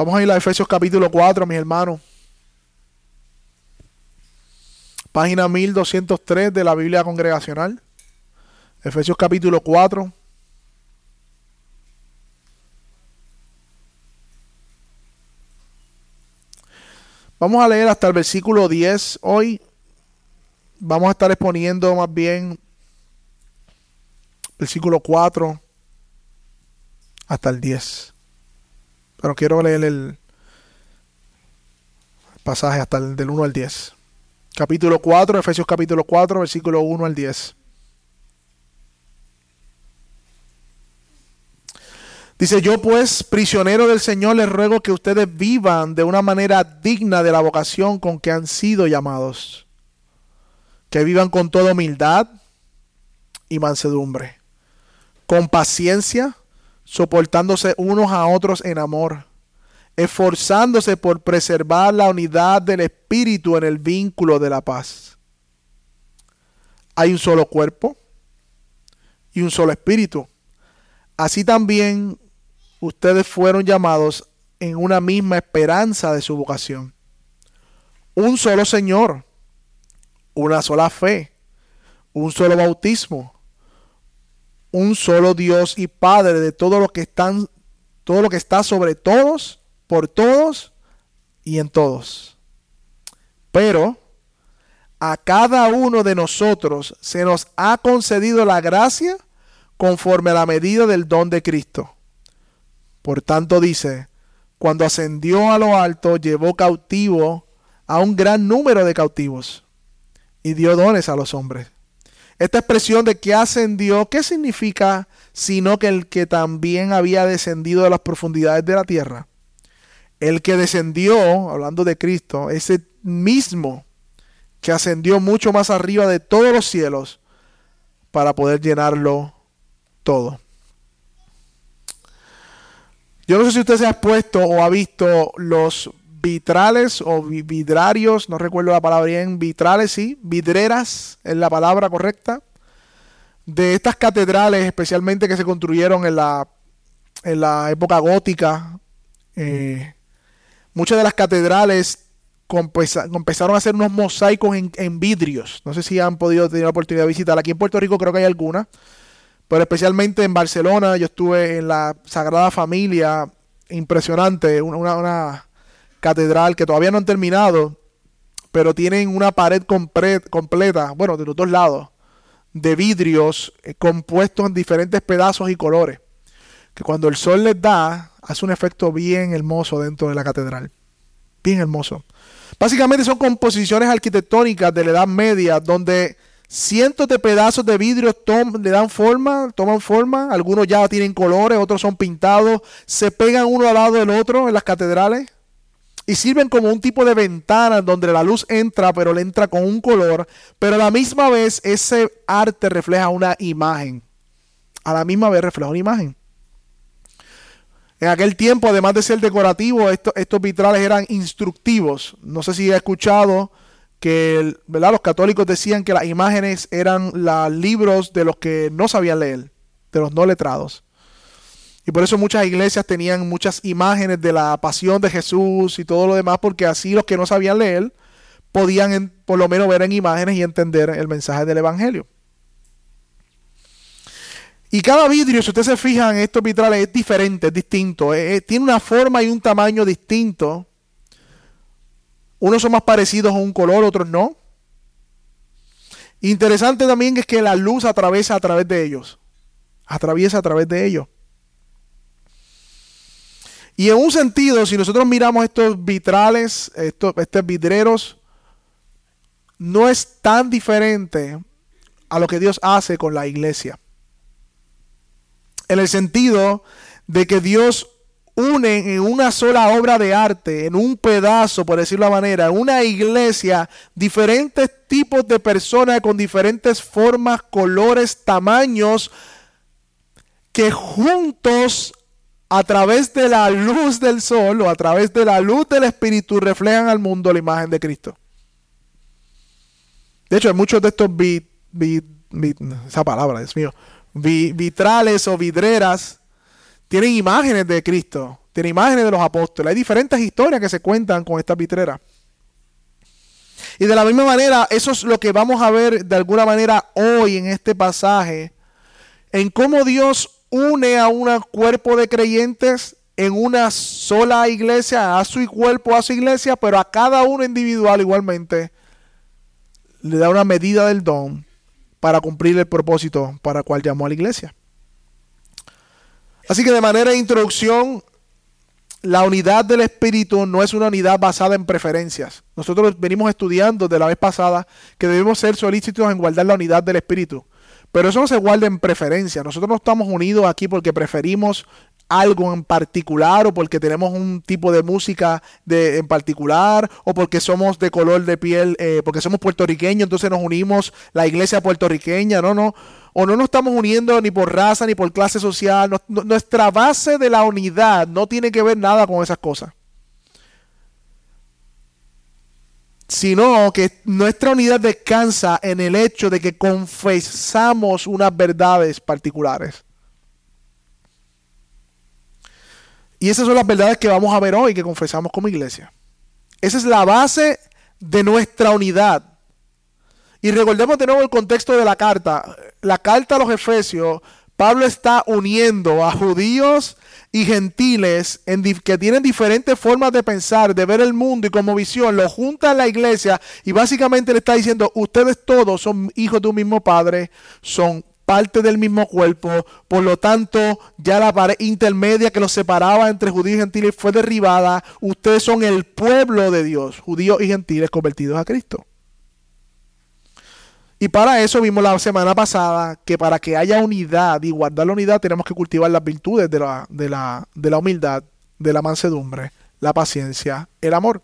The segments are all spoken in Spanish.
Vamos a ir a Efesios capítulo 4, mis hermanos. Página 1203 de la Biblia Congregacional. Efesios capítulo 4. Vamos a leer hasta el versículo 10 hoy. Vamos a estar exponiendo más bien versículo 4 hasta el 10. Pero quiero leer el pasaje hasta el del 1 al 10. Capítulo 4, Efesios capítulo 4, versículo 1 al 10. Dice, yo pues, prisionero del Señor, les ruego que ustedes vivan de una manera digna de la vocación con que han sido llamados. Que vivan con toda humildad y mansedumbre, con paciencia, soportándose unos a otros en amor, esforzándose por preservar la unidad del Espíritu en el vínculo de la paz. Hay un solo cuerpo y un solo Espíritu. Así también ustedes fueron llamados en una misma esperanza de su vocación. Un solo Señor, una sola fe, un solo bautismo un solo Dios y Padre de todo lo que están todo lo que está sobre todos, por todos y en todos. Pero a cada uno de nosotros se nos ha concedido la gracia conforme a la medida del don de Cristo. Por tanto dice, cuando ascendió a lo alto, llevó cautivo a un gran número de cautivos y dio dones a los hombres. Esta expresión de que ascendió, ¿qué significa? Sino que el que también había descendido de las profundidades de la tierra. El que descendió, hablando de Cristo, ese mismo que ascendió mucho más arriba de todos los cielos para poder llenarlo todo. Yo no sé si usted se ha puesto o ha visto los vitrales o vidrarios, no recuerdo la palabra bien, vitrales, sí, vidreras es la palabra correcta, de estas catedrales, especialmente que se construyeron en la, en la época gótica. Eh, muchas de las catedrales empezaron a hacer unos mosaicos en, en, vidrios. No sé si han podido tener la oportunidad de visitar. Aquí en Puerto Rico creo que hay alguna. Pero especialmente en Barcelona, yo estuve en la Sagrada Familia, impresionante, una, una catedral que todavía no han terminado, pero tienen una pared completa, bueno, de los dos lados, de vidrios eh, compuestos en diferentes pedazos y colores, que cuando el sol les da, hace un efecto bien hermoso dentro de la catedral. Bien hermoso. Básicamente son composiciones arquitectónicas de la Edad Media donde cientos de pedazos de vidrio le dan forma, toman forma, algunos ya tienen colores, otros son pintados, se pegan uno al lado del otro en las catedrales y sirven como un tipo de ventana donde la luz entra, pero le entra con un color, pero a la misma vez ese arte refleja una imagen. A la misma vez refleja una imagen. En aquel tiempo, además de ser decorativo, estos vitrales eran instructivos. No sé si ha escuchado que ¿verdad? los católicos decían que las imágenes eran los libros de los que no sabían leer, de los no letrados. Y por eso muchas iglesias tenían muchas imágenes de la pasión de Jesús y todo lo demás, porque así los que no sabían leer podían por lo menos ver en imágenes y entender el mensaje del Evangelio. Y cada vidrio, si usted se fija en estos vitrales, es diferente, es distinto. tiene una forma y un tamaño distinto. Unos son más parecidos a un color, otros no. Interesante también es que la luz atraviesa a través de ellos. Atraviesa a través de ellos. Y en un sentido, si nosotros miramos estos vitrales, estos, estos vidreros, no es tan diferente a lo que Dios hace con la iglesia. En el sentido de que Dios une en una sola obra de arte, en un pedazo, por decirlo de manera, en una iglesia, diferentes tipos de personas con diferentes formas, colores, tamaños, que juntos a través de la luz del sol o a través de la luz del Espíritu reflejan al mundo la imagen de Cristo. De hecho, hay muchos de estos esa palabra, mío, vitrales o vidreras tienen imágenes de Cristo. tiene imágenes de los apóstoles. Hay diferentes historias que se cuentan con esta vitrera. Y de la misma manera, eso es lo que vamos a ver de alguna manera hoy en este pasaje, en cómo Dios une a un cuerpo de creyentes en una sola iglesia, a su cuerpo, a su iglesia, pero a cada uno individual igualmente le da una medida del don para cumplir el propósito para el cual llamó a la iglesia. Así que de manera de introducción, la unidad del Espíritu no es una unidad basada en preferencias. Nosotros venimos estudiando de la vez pasada que debemos ser solícitos en guardar la unidad del Espíritu. Pero eso no se guarda en preferencia. Nosotros no estamos unidos aquí porque preferimos algo en particular o porque tenemos un tipo de música de, en particular o porque somos de color de piel, eh, porque somos puertorriqueños, entonces nos unimos la iglesia puertorriqueña, no, no, o no nos estamos uniendo ni por raza ni por clase social. nuestra base de la unidad no tiene que ver nada con esas cosas. Sino que nuestra unidad descansa en el hecho de que confesamos unas verdades particulares. Y esas son las verdades que vamos a ver hoy, que confesamos como iglesia. Esa es la base de nuestra unidad. Y recordemos de nuevo el contexto de la carta. La carta a los Efesios, Pablo está uniendo a judíos y gentiles en que tienen diferentes formas de pensar, de ver el mundo y como visión, lo junta en la iglesia y básicamente le está diciendo, ustedes todos son hijos de un mismo padre, son parte del mismo cuerpo, por lo tanto ya la pared intermedia que los separaba entre judíos y gentiles fue derribada, ustedes son el pueblo de Dios, judíos y gentiles convertidos a Cristo. Y para eso vimos la semana pasada que para que haya unidad y guardar la unidad tenemos que cultivar las virtudes de la, de la, de la humildad, de la mansedumbre, la paciencia, el amor.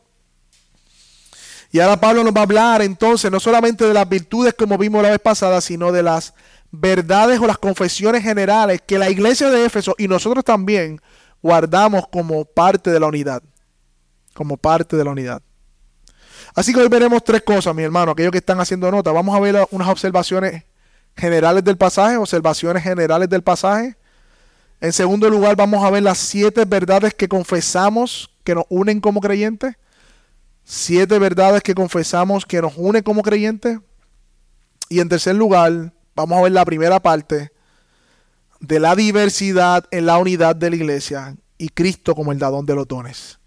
Y ahora Pablo nos va a hablar entonces no solamente de las virtudes como vimos la vez pasada, sino de las verdades o las confesiones generales que la iglesia de Éfeso y nosotros también guardamos como parte de la unidad. Como parte de la unidad. Así que hoy veremos tres cosas, mi hermano, aquellos que están haciendo nota. Vamos a ver unas observaciones generales del pasaje, observaciones generales del pasaje. En segundo lugar, vamos a ver las siete verdades que confesamos que nos unen como creyentes. Siete verdades que confesamos que nos unen como creyentes. Y en tercer lugar, vamos a ver la primera parte de la diversidad en la unidad de la iglesia y Cristo como el dadón de los dones.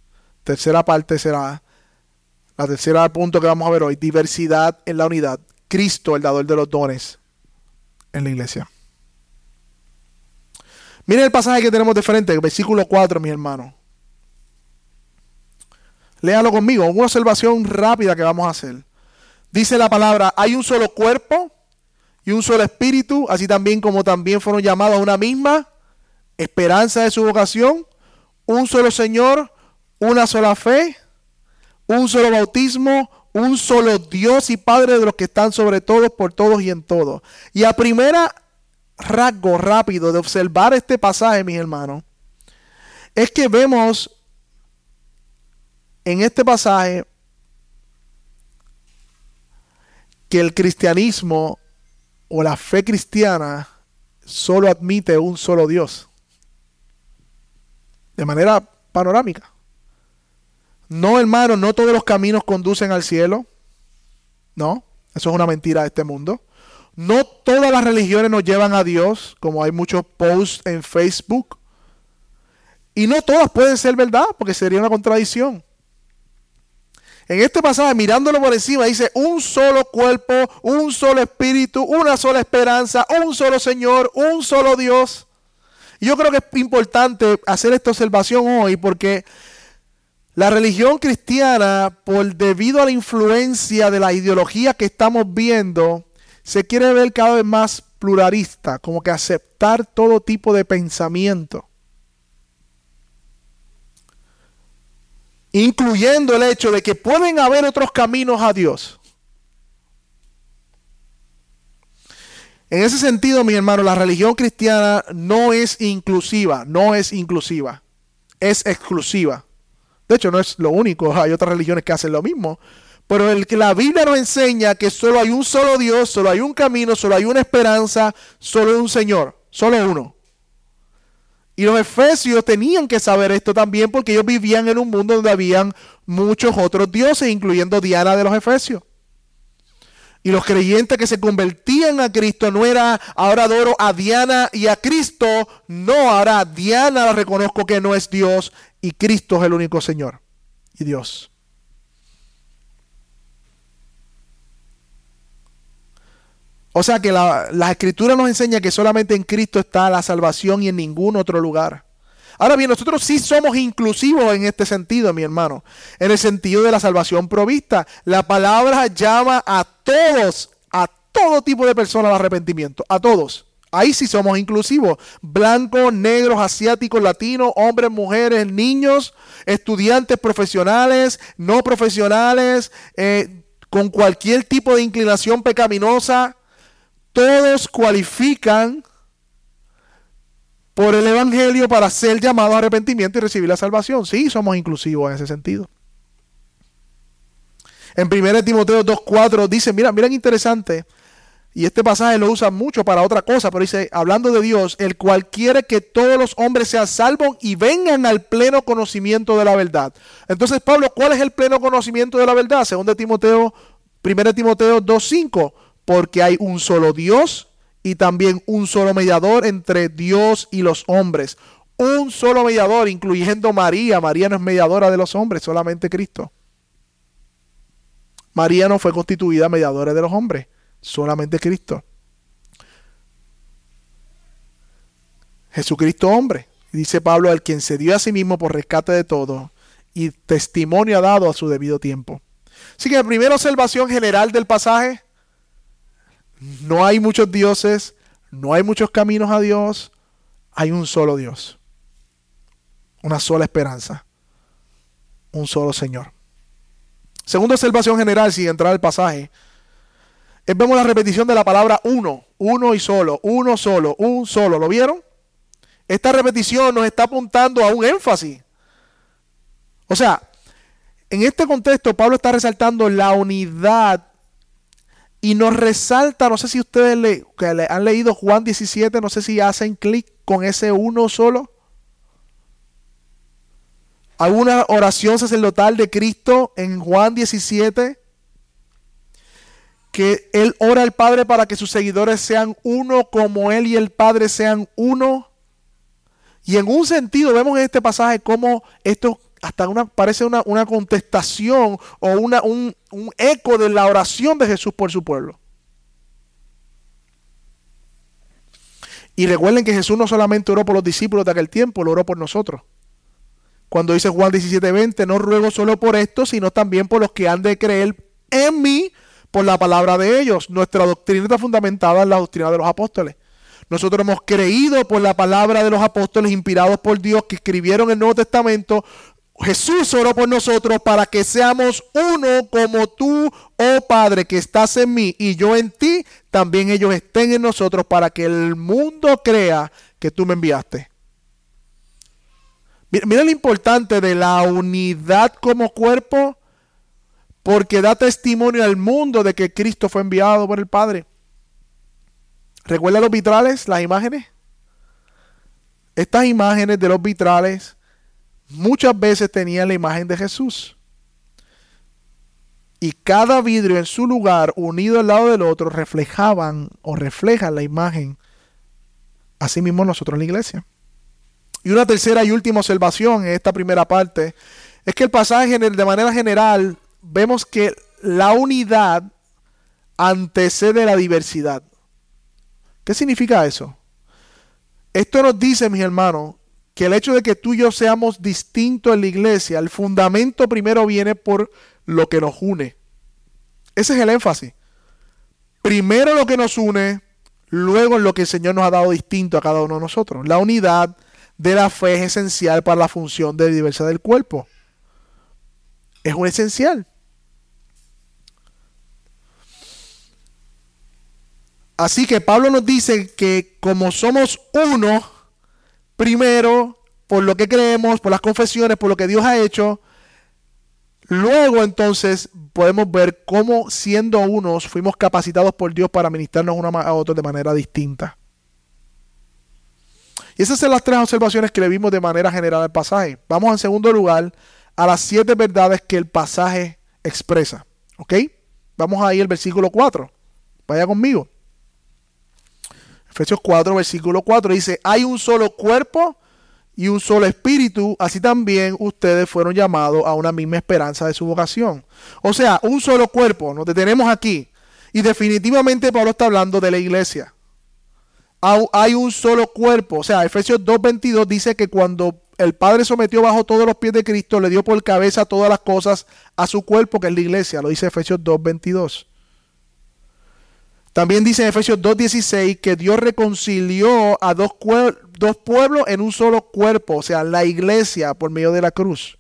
Tercera parte será la tercera punto que vamos a ver hoy, diversidad en la unidad. Cristo, el dador de los dones en la iglesia. Miren el pasaje que tenemos de frente, versículo 4, mi hermano. Léalo conmigo, una observación rápida que vamos a hacer. Dice la palabra, hay un solo cuerpo y un solo espíritu, así también como también fueron llamados a una misma esperanza de su vocación, un solo Señor, una sola fe, un solo bautismo, un solo Dios y Padre de los que están sobre todos, por todos y en todos. Y a primera rasgo rápido de observar este pasaje, mis hermanos, es que vemos en este pasaje que el cristianismo o la fe cristiana solo admite un solo Dios. De manera panorámica. No, hermano, no todos los caminos conducen al cielo. No, eso es una mentira de este mundo. No todas las religiones nos llevan a Dios, como hay muchos posts en Facebook. Y no todas pueden ser verdad, porque sería una contradicción. En este pasaje, mirándolo por encima, dice un solo cuerpo, un solo espíritu, una sola esperanza, un solo Señor, un solo Dios. Y yo creo que es importante hacer esta observación hoy porque la religión cristiana, por debido a la influencia de la ideología que estamos viendo, se quiere ver cada vez más pluralista, como que aceptar todo tipo de pensamiento. Incluyendo el hecho de que pueden haber otros caminos a Dios. En ese sentido, mi hermano, la religión cristiana no es inclusiva, no es inclusiva, es exclusiva. De hecho, no es lo único, hay otras religiones que hacen lo mismo. Pero el que la Biblia nos enseña que solo hay un solo Dios, solo hay un camino, solo hay una esperanza, solo hay un Señor, solo uno. Y los efesios tenían que saber esto también porque ellos vivían en un mundo donde habían muchos otros dioses, incluyendo Diana de los efesios. Y los creyentes que se convertían a Cristo no era ahora adoro a Diana y a Cristo, no, ahora Diana reconozco que no es Dios y Cristo es el único Señor y Dios. O sea que la, la escritura nos enseña que solamente en Cristo está la salvación y en ningún otro lugar. Ahora bien, nosotros sí somos inclusivos en este sentido, mi hermano, en el sentido de la salvación provista. La palabra llama a todos, a todo tipo de personas al arrepentimiento, a todos. Ahí sí somos inclusivos. Blancos, negros, asiáticos, latinos, hombres, mujeres, niños, estudiantes profesionales, no profesionales, eh, con cualquier tipo de inclinación pecaminosa. Todos cualifican por el Evangelio para ser llamados a arrepentimiento y recibir la salvación. Sí, somos inclusivos en ese sentido. En 1 Timoteo 2.4 dice, mira, miren interesante, y este pasaje lo usa mucho para otra cosa, pero dice, hablando de Dios, el cual quiere que todos los hombres sean salvos y vengan al pleno conocimiento de la verdad. Entonces, Pablo, ¿cuál es el pleno conocimiento de la verdad? Según Timoteo, 1 Timoteo 2.5, porque hay un solo Dios y también un solo mediador entre Dios y los hombres. Un solo mediador, incluyendo María. María no es mediadora de los hombres, solamente Cristo. María no fue constituida mediadora de los hombres, solamente Cristo. Jesucristo hombre. Dice Pablo, al quien se dio a sí mismo por rescate de todo y testimonio ha dado a su debido tiempo. Así que la primera observación general del pasaje, no hay muchos dioses, no hay muchos caminos a Dios, hay un solo Dios, una sola esperanza, un solo Señor. Segunda observación general, sin entrar al pasaje, es vemos la repetición de la palabra uno, uno y solo, uno solo, un solo. ¿Lo vieron? Esta repetición nos está apuntando a un énfasis. O sea, en este contexto Pablo está resaltando la unidad y nos resalta, no sé si ustedes le, han leído Juan 17, no sé si hacen clic con ese uno solo. Hay una oración sacerdotal de Cristo en Juan 17 que Él ora al Padre para que sus seguidores sean uno como Él y el Padre sean uno. Y en un sentido vemos en este pasaje cómo esto hasta una, parece una, contestación o una, un, un eco de la oración de Jesús por su pueblo. Y recuerden que Jesús no solamente oró por los discípulos de aquel tiempo, lo oró por nosotros. Cuando dice Juan 17:20, no ruego solo por esto, sino también por los que han de creer en mí por la palabra de ellos. Nuestra doctrina está fundamentada en la doctrina de los apóstoles. Nosotros hemos creído por la palabra de los apóstoles inspirados por Dios que escribieron el Nuevo Testamento, Jesús oró por nosotros para que seamos uno como tú, oh Padre, que estás en mí y yo en ti, también ellos estén en nosotros para que el mundo crea que tú me enviaste. Mira, lo importante de la unidad como cuerpo, porque da testimonio al mundo de que Cristo fue enviado por el Padre. ¿Recuerda los vitrales, las imágenes? Estas imágenes de los vitrales muchas veces tenían la imagen de Jesús. Y cada vidrio en su lugar, unido al lado del otro, reflejaban o reflejan la imagen. Así mismo nosotros en la iglesia. Y una tercera y última observación en esta primera parte es que el pasaje de manera general vemos que la unidad antecede la diversidad. ¿Qué significa eso? Esto nos dice, mis hermanos, que el hecho de que tú y yo seamos distintos en la iglesia, el fundamento primero viene por lo que nos une. Ese es el énfasis. Primero lo que nos une, luego lo que el Señor nos ha dado distinto a cada uno de nosotros. La unidad de la fe es esencial para la función de diversidad del cuerpo. Es un esencial. Así que Pablo nos dice que como somos uno, primero por lo que creemos, por las confesiones, por lo que Dios ha hecho. Luego entonces podemos ver cómo siendo unos fuimos capacitados por Dios para ministrarnos unos a otros de manera distinta. Y esas son las tres observaciones que le vimos de manera general al pasaje. Vamos en segundo lugar a las siete verdades que el pasaje expresa. ¿Ok? Vamos ahí al versículo 4. Vaya conmigo. Efesios 4, versículo 4 dice, hay un solo cuerpo y un solo espíritu, así también ustedes fueron llamados a una misma esperanza de su vocación. O sea, un solo cuerpo, nos detenemos aquí. Y definitivamente Pablo está hablando de la iglesia. Hay un solo cuerpo. O sea, Efesios 2.22 dice que cuando el Padre sometió bajo todos los pies de Cristo, le dio por cabeza todas las cosas a su cuerpo, que es la iglesia. Lo dice Efesios 2.22. También dice en Efesios 2.16 que Dios reconcilió a dos, dos pueblos en un solo cuerpo, o sea, la iglesia por medio de la cruz.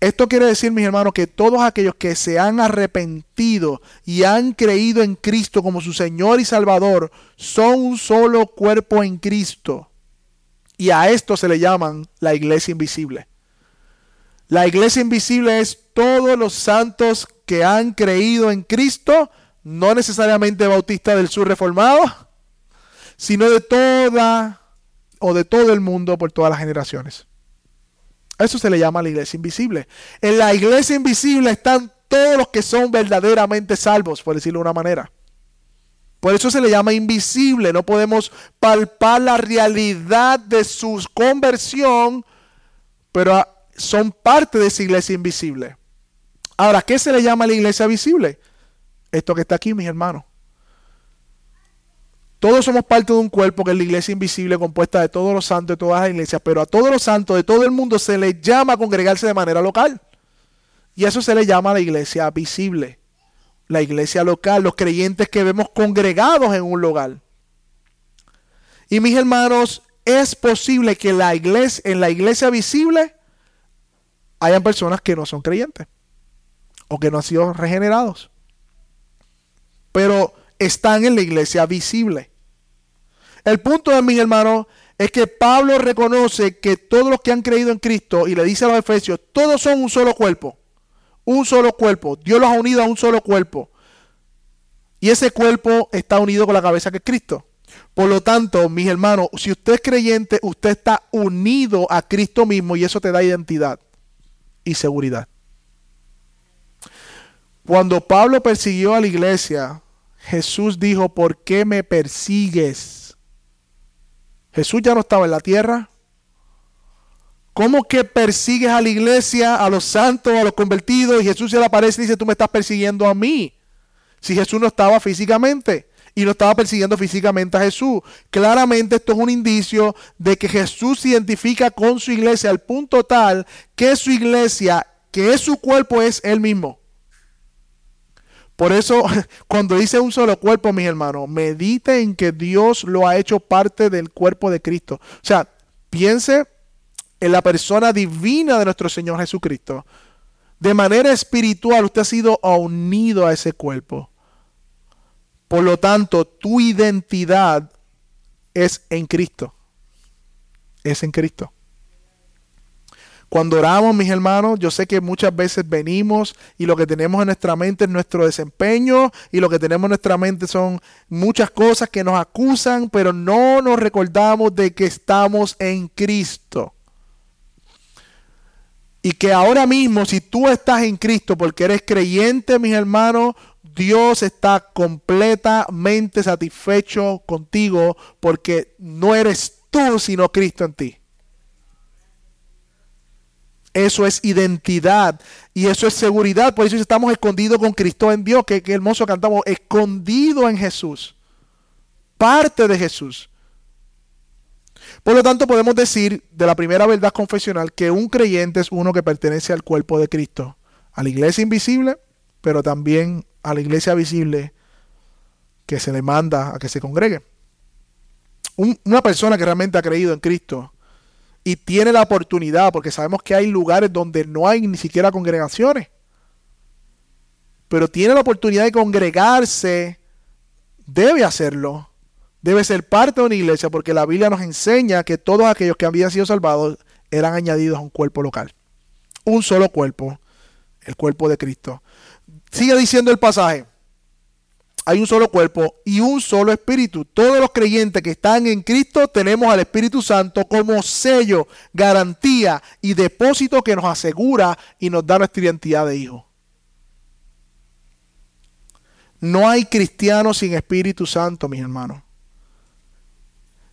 Esto quiere decir, mis hermanos, que todos aquellos que se han arrepentido y han creído en Cristo como su Señor y Salvador son un solo cuerpo en Cristo. Y a esto se le llaman la iglesia invisible. La iglesia invisible es todos los santos que han creído en Cristo, no necesariamente bautistas del sur reformado, sino de toda o de todo el mundo por todas las generaciones. eso se le llama la iglesia invisible. En la iglesia invisible están todos los que son verdaderamente salvos, por decirlo de una manera. Por eso se le llama invisible. No podemos palpar la realidad de su conversión, pero son parte de esa iglesia invisible. Ahora, ¿qué se le llama a la iglesia visible? Esto que está aquí, mis hermanos. Todos somos parte de un cuerpo que es la iglesia invisible compuesta de todos los santos de todas las iglesias, pero a todos los santos de todo el mundo se les llama a congregarse de manera local. Y eso se le llama la iglesia visible, la iglesia local, los creyentes que vemos congregados en un lugar. Y mis hermanos, es posible que la en la iglesia visible hayan personas que no son creyentes o que no han sido regenerados. Pero están en la iglesia visible. El punto de mis hermanos es que Pablo reconoce que todos los que han creído en Cristo y le dice a los efesios, todos son un solo cuerpo, un solo cuerpo. Dios los ha unido a un solo cuerpo. Y ese cuerpo está unido con la cabeza que es Cristo. Por lo tanto, mis hermanos, si usted es creyente, usted está unido a Cristo mismo y eso te da identidad y seguridad. Cuando Pablo persiguió a la iglesia, Jesús dijo, ¿por qué me persigues? Jesús ya no estaba en la tierra. ¿Cómo que persigues a la iglesia, a los santos, a los convertidos? Y Jesús se le aparece y dice, tú me estás persiguiendo a mí. Si Jesús no estaba físicamente y no estaba persiguiendo físicamente a Jesús. Claramente esto es un indicio de que Jesús se identifica con su iglesia al punto tal que su iglesia, que es su cuerpo, es él mismo. Por eso, cuando dice un solo cuerpo, mis hermanos, medite en que Dios lo ha hecho parte del cuerpo de Cristo. O sea, piense en la persona divina de nuestro Señor Jesucristo. De manera espiritual, usted ha sido unido a ese cuerpo. Por lo tanto, tu identidad es en Cristo. Es en Cristo. Cuando oramos, mis hermanos, yo sé que muchas veces venimos y lo que tenemos en nuestra mente es nuestro desempeño y lo que tenemos en nuestra mente son muchas cosas que nos acusan, pero no nos recordamos de que estamos en Cristo. Y que ahora mismo, si tú estás en Cristo porque eres creyente, mis hermanos, Dios está completamente satisfecho contigo porque no eres tú, sino Cristo en ti. Eso es identidad y eso es seguridad. Por eso estamos escondidos con Cristo en Dios. Qué, hermoso cantamos. Escondido en Jesús. Parte de Jesús. Por lo tanto, podemos decir de la primera verdad confesional que un creyente es uno que pertenece al cuerpo de Cristo. A la iglesia invisible, pero también a la iglesia visible que se le manda a que se congregue. una persona que realmente ha creído en Cristo y tiene la oportunidad, porque sabemos que hay lugares donde no hay ni siquiera congregaciones, pero tiene la oportunidad de congregarse, debe hacerlo, debe ser parte de una iglesia, porque la Biblia nos enseña que todos aquellos que habían sido salvados eran añadidos a un cuerpo local, un solo cuerpo, el cuerpo de Cristo. Sigue diciendo el pasaje. Hay un solo cuerpo y un solo espíritu. Todos los creyentes que están en Cristo tenemos al Espíritu Santo como sello, garantía y depósito que nos asegura y nos da nuestra identidad de hijo. No hay cristianos sin Espíritu Santo, mis hermanos.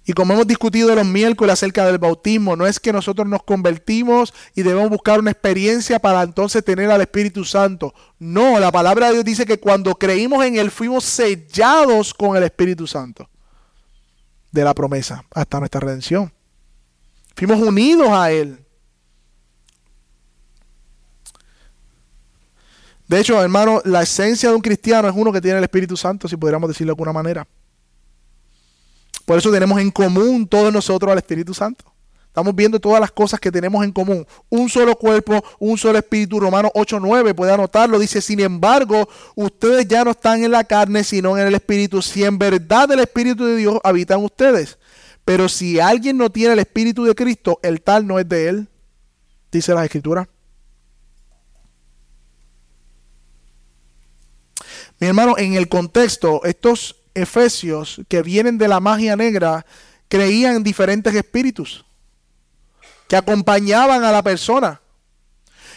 Y como hemos discutido los miércoles acerca del bautismo, no es que nosotros nos convertimos y debemos buscar una experiencia para entonces tener al Espíritu Santo. No, la palabra de Dios dice que cuando creímos en Él fuimos sellados con el Espíritu Santo de la promesa hasta nuestra redención. Fuimos unidos a Él. De hecho, hermano, la esencia de un cristiano es uno que tiene el Espíritu Santo, si pudiéramos decirlo de alguna manera. Por eso tenemos en común todos nosotros al Espíritu Santo. Estamos viendo todas las cosas que tenemos en común. Un solo cuerpo, un solo espíritu. Romanos 8.9 puede anotarlo. Dice, sin embargo, ustedes ya no están en la carne, sino en el espíritu. Si en verdad el espíritu de Dios habita en ustedes. Pero si alguien no tiene el espíritu de Cristo, el tal no es de él. Dice la escritura. Mi hermano, en el contexto, estos efesios que vienen de la magia negra creían en diferentes espíritus que acompañaban a la persona.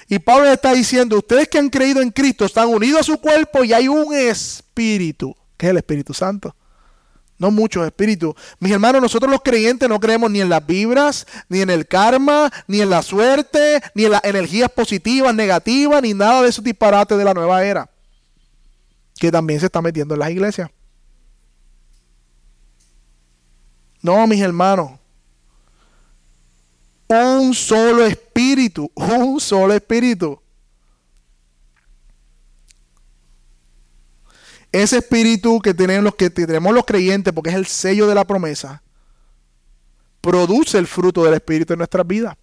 Y Pablo está diciendo, ustedes que han creído en Cristo están unidos a su cuerpo y hay un espíritu, que es el Espíritu Santo. No muchos espíritus. Mis hermanos, nosotros los creyentes no creemos ni en las vibras, ni en el karma, ni en la suerte, ni en las energías positivas, negativas, ni nada de esos disparates de la nueva era. Que también se está metiendo en las iglesias. No, mis hermanos. Un solo espíritu, un solo espíritu. Ese espíritu que tenemos los, que creyentes, porque es el sello de la promesa, produce el fruto del espíritu en nuestras vidas.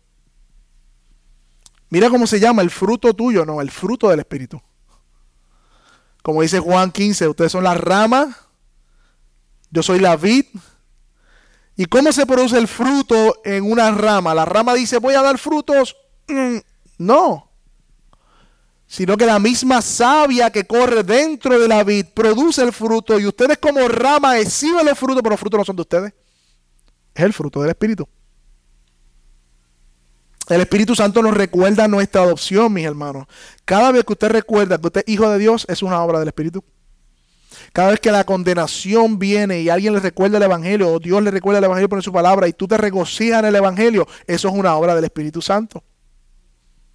Mira cómo se llama el fruto tuyo, no, el fruto del espíritu. Como dice Juan 15, ustedes son las ramas, yo soy la vid, ¿Y cómo se produce el fruto en una rama? La rama dice, voy a dar frutos. Mm, no. Sino que la misma savia que corre dentro de la vid produce el fruto y ustedes como rama exhiben los frutos, pero los frutos no son de ustedes. Es el fruto del Espíritu. El Espíritu Santo nos recuerda nuestra adopción, mis hermanos. Cada vez que usted recuerda que usted es hijo de Dios, es una obra del Espíritu. Cada vez que la condenación viene y alguien le recuerda el Evangelio, o Dios le recuerda el Evangelio por su palabra, y tú te regocijas en el Evangelio, eso es una obra del Espíritu Santo.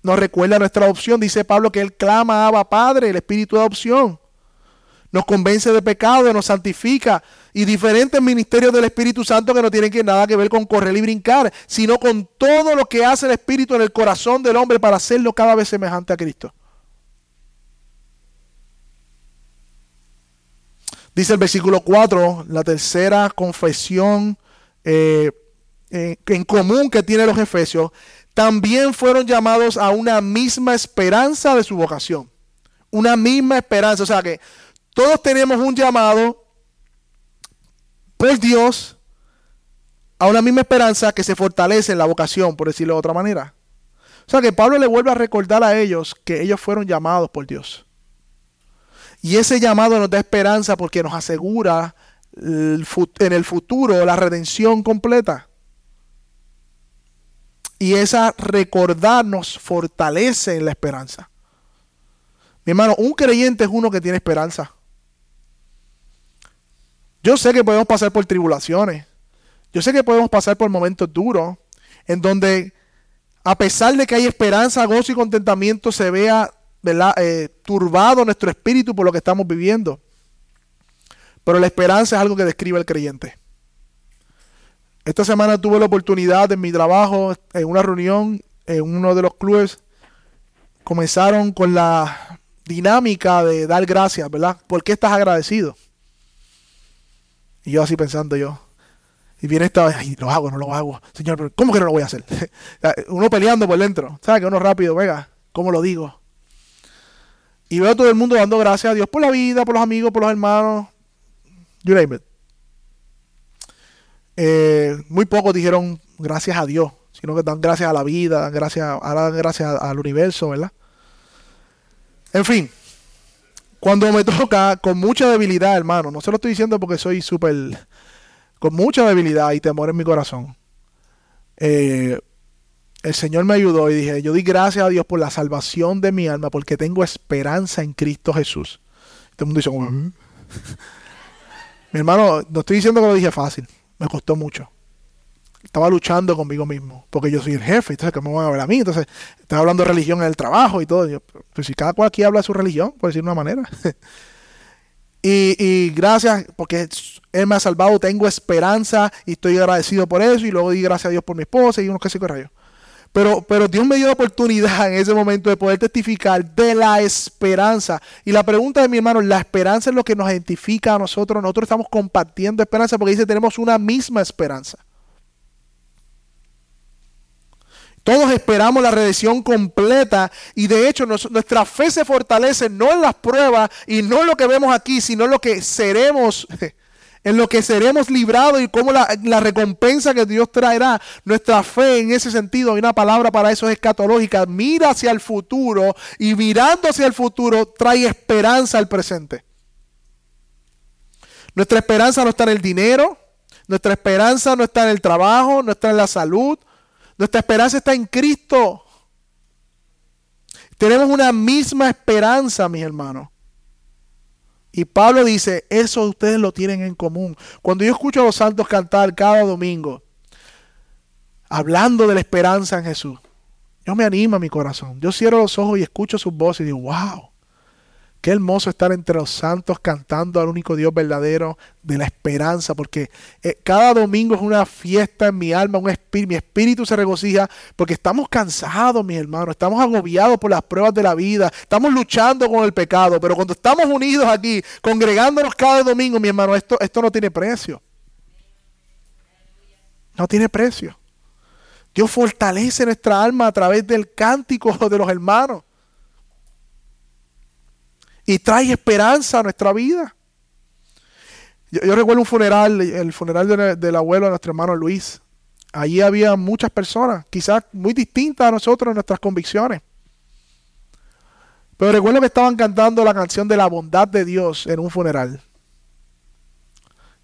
Nos recuerda nuestra adopción. Dice Pablo que él clama a Padre, el Espíritu de adopción. Nos convence de pecado, nos santifica. Y diferentes ministerios del Espíritu Santo que no tienen que nada que ver con correr y brincar, sino con todo lo que hace el Espíritu en el corazón del hombre para hacerlo cada vez semejante a Cristo. Dice el versículo 4, la tercera confesión eh, en común que tienen los efesios, también fueron llamados a una misma esperanza de su vocación. Una misma esperanza. O sea que todos tenemos un llamado por Dios a una misma esperanza que se fortalece en la vocación, por decirlo de otra manera. O sea que Pablo le vuelve a recordar a ellos que ellos fueron llamados por Dios. Y ese llamado nos da esperanza porque nos asegura en el futuro la redención completa. Y esa recordar nos fortalece en la esperanza. Mi hermano, un creyente es uno que tiene esperanza. Yo sé que podemos pasar por tribulaciones. Yo sé que podemos pasar por momentos duros en donde a pesar de que hay esperanza, gozo y contentamiento, se vea eh, turbado nuestro espíritu por lo que estamos viviendo. Pero la esperanza es algo que describe el creyente. Esta semana tuve la oportunidad en mi trabajo, en una reunión, en uno de los clubes, comenzaron con la dinámica de dar gracias, ¿verdad? ¿Por qué estás agradecido? Y yo así pensando yo. Y viene esta, ay, lo hago, no lo hago. Señor, ¿cómo que no lo voy a hacer? uno peleando por dentro. ¿Sabes? Que uno rápido, venga, ¿cómo lo digo? Y veo a todo el mundo dando gracias a Dios por la vida, por los amigos, por los hermanos. You name it. Eh, muy pocos dijeron gracias a Dios, sino que dan gracias a la vida, gracias, ahora dan gracias al universo, ¿verdad? En fin, Cuando me toca con mucha debilidad, hermano, no se lo estoy diciendo porque soy súper, con mucha debilidad y temor en mi corazón. Eh, el Señor me ayudó y dije, yo di gracias a Dios por la salvación de mi alma porque tengo esperanza en Cristo Jesús. Todo el mundo dice, mi hermano, no estoy diciendo que lo dije fácil, me costó mucho. Estaba luchando conmigo mismo, porque yo soy el jefe, entonces, ¿cómo van a ver a mí? Entonces, estaba hablando de religión en el trabajo y todo. pues si cada cual aquí habla de su religión, por decir de una manera. y, y gracias, porque Él me ha salvado, tengo esperanza y estoy agradecido por eso. Y luego di gracias a Dios por mi esposa y unos que se rayos. Pero, pero Dios me dio la oportunidad en ese momento de poder testificar de la esperanza. Y la pregunta de mi hermano, la esperanza es lo que nos identifica a nosotros. Nosotros estamos compartiendo esperanza porque dice tenemos una misma esperanza. Todos esperamos la redención completa y de hecho nuestra fe se fortalece no en las pruebas y no en lo que vemos aquí, sino en lo que seremos en lo que seremos librados y cómo la, recompensa que Dios traerá. Nuestra fe en ese sentido, hay una palabra para eso es escatológica, mira hacia el futuro y mirando hacia el futuro trae esperanza al presente. Nuestra esperanza no está en el dinero, nuestra esperanza no está en el trabajo, no está en la salud, nuestra esperanza está en Cristo. Tenemos una misma esperanza, mis hermanos. Y Pablo dice, eso ustedes lo tienen en común. Cuando yo escucho a los santos cantar cada domingo, hablando de la esperanza en Jesús, yo me animo a mi corazón. Yo cierro los ojos y escucho sus voces y digo, wow, Qué hermoso estar entre los santos cantando al único Dios verdadero de la esperanza, porque eh, cada domingo es una fiesta en mi alma, un mi espíritu se regocija, porque estamos cansados, mis hermanos, estamos agobiados por las pruebas de la vida, estamos luchando con el pecado, pero cuando estamos unidos aquí, congregándonos cada domingo, mi hermano, esto, esto no tiene precio. No tiene precio. Dios fortalece nuestra alma a través del cántico de los hermanos y trae esperanza a nuestra vida. Yo, recuerdo un funeral, el funeral del abuelo de nuestro hermano Luis. Allí había muchas personas, quizás muy distintas a nosotros en nuestras convicciones. Pero recuerdo que estaban cantando la canción de la bondad de Dios en un funeral.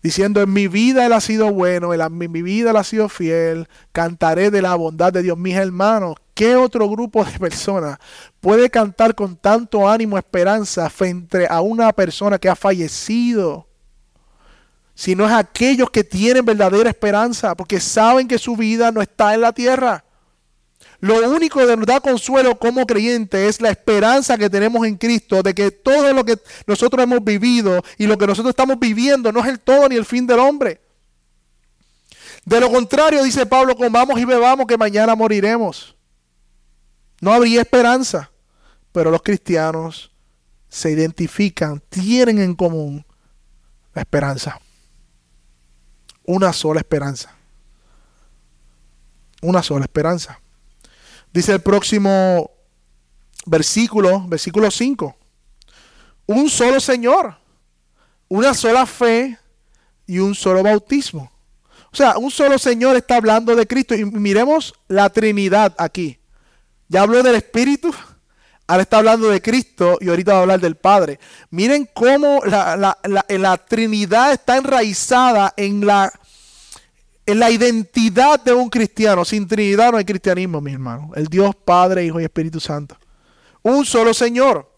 Diciendo, en mi vida Él ha sido bueno, en mi vida Él ha sido fiel, cantaré de la bondad de Dios. Mis hermanos, ¿Qué otro grupo de personas puede cantar con tanto ánimo, esperanza frente a una persona que ha fallecido? Si no es aquellos que tienen verdadera esperanza, porque saben que su vida no está en la tierra. Lo único que nos da consuelo como creyente es la esperanza que tenemos en Cristo de que todo lo que nosotros hemos vivido y lo que nosotros estamos viviendo no es el todo ni el fin del hombre. De lo contrario, dice Pablo, comamos y bebamos que mañana moriremos. No habría esperanza, pero los cristianos se identifican, tienen en común la esperanza. Una sola esperanza. Una sola esperanza. Dice el próximo versículo, versículo 5. Un solo Señor, una sola fe y un solo bautismo. O sea, un solo Señor está hablando de Cristo. Y miremos la Trinidad aquí. Ya habló del Espíritu, ahora está hablando de Cristo y ahorita va a hablar del Padre. Miren cómo la, Trinidad está enraizada en la, en la identidad de un cristiano. Sin Trinidad no hay cristianismo, mi hermano. El Dios Padre, Hijo y Espíritu Santo. Un solo Señor.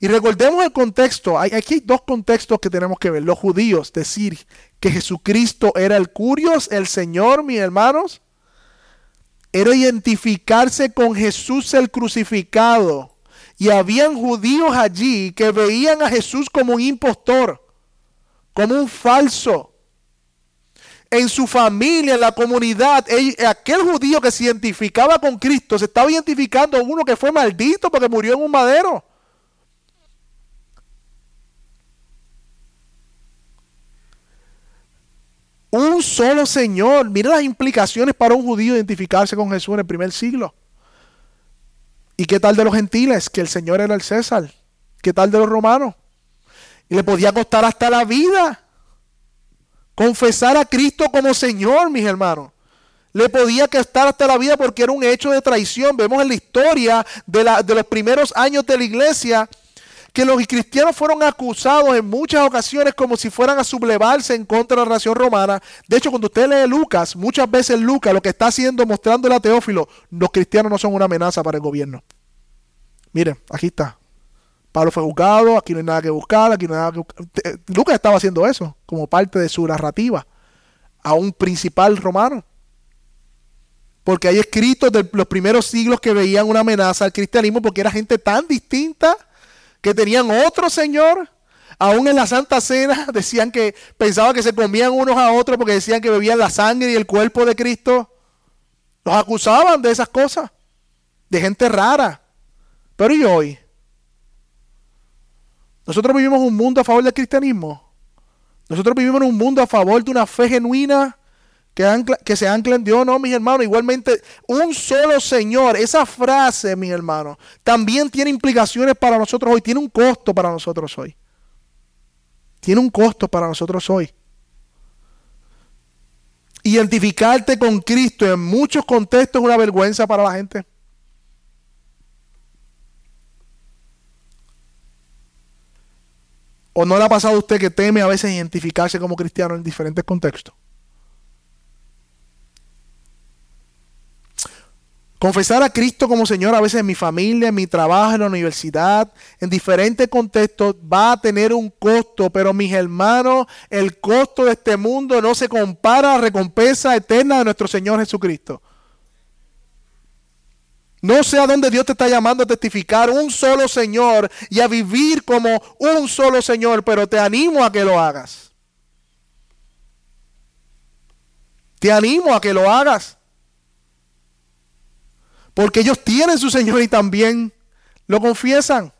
Y recordemos el contexto. Aquí hay dos contextos que tenemos que ver. Los judíos decir que Jesucristo era el curios, el Señor, mis hermanos era identificarse con Jesús el crucificado. Y habían judíos allí que veían a Jesús como un impostor, como un falso. En su familia, en la comunidad, aquel judío que se identificaba con Cristo se estaba identificando a uno que fue maldito porque murió en un madero. Un solo Señor. Mira las implicaciones para un judío identificarse con Jesús en el primer siglo. ¿Y qué tal de los gentiles? Que el Señor era el César. ¿Qué tal de los romanos? Y le podía costar hasta la vida. Confesar a Cristo como Señor, mis hermanos. Le podía costar hasta la vida porque era un hecho de traición. Vemos en la historia de, de los primeros años de la iglesia que los cristianos fueron acusados en muchas ocasiones como si fueran a sublevarse en contra de la nación romana. De hecho, cuando usted lee Lucas, muchas veces Lucas lo que está haciendo, mostrándole a Teófilo, los cristianos no son una amenaza para el gobierno. Miren, aquí está. Pablo fue juzgado, aquí no hay nada que buscar, aquí no hay nada que buscar. Lucas estaba haciendo eso como parte de su narrativa a un principal romano. Porque hay escritos de los primeros siglos que veían una amenaza al cristianismo porque era gente tan distinta que tenían otro Señor. Aún en la Santa Cena decían que pensaban que se comían unos a otros porque decían que bebían la sangre y el cuerpo de Cristo. Los acusaban de esas cosas, de gente rara. Pero ¿y hoy? Nosotros vivimos un mundo a favor del cristianismo. Nosotros vivimos en un mundo a favor de una fe genuina que, se ancla en Dios, no, mis hermanos. Igualmente, un solo Señor, esa frase, mis hermanos, también tiene implicaciones para nosotros hoy, tiene un costo para nosotros hoy. Tiene un costo para nosotros hoy. Identificarte con Cristo en muchos contextos es una vergüenza para la gente. ¿O no le ha pasado a usted que teme a veces identificarse como cristiano en diferentes contextos? Confesar a Cristo como Señor a veces en mi familia, en mi trabajo, en la universidad, en diferentes contextos, va a tener un costo, pero mis hermanos, el costo de este mundo no se compara a la recompensa eterna de nuestro Señor Jesucristo. No sé a dónde Dios te está llamando a testificar un solo Señor y a vivir como un solo Señor, pero te animo a que lo hagas. Te animo a que lo hagas. Porque ellos tienen su Señor y también lo confiesan.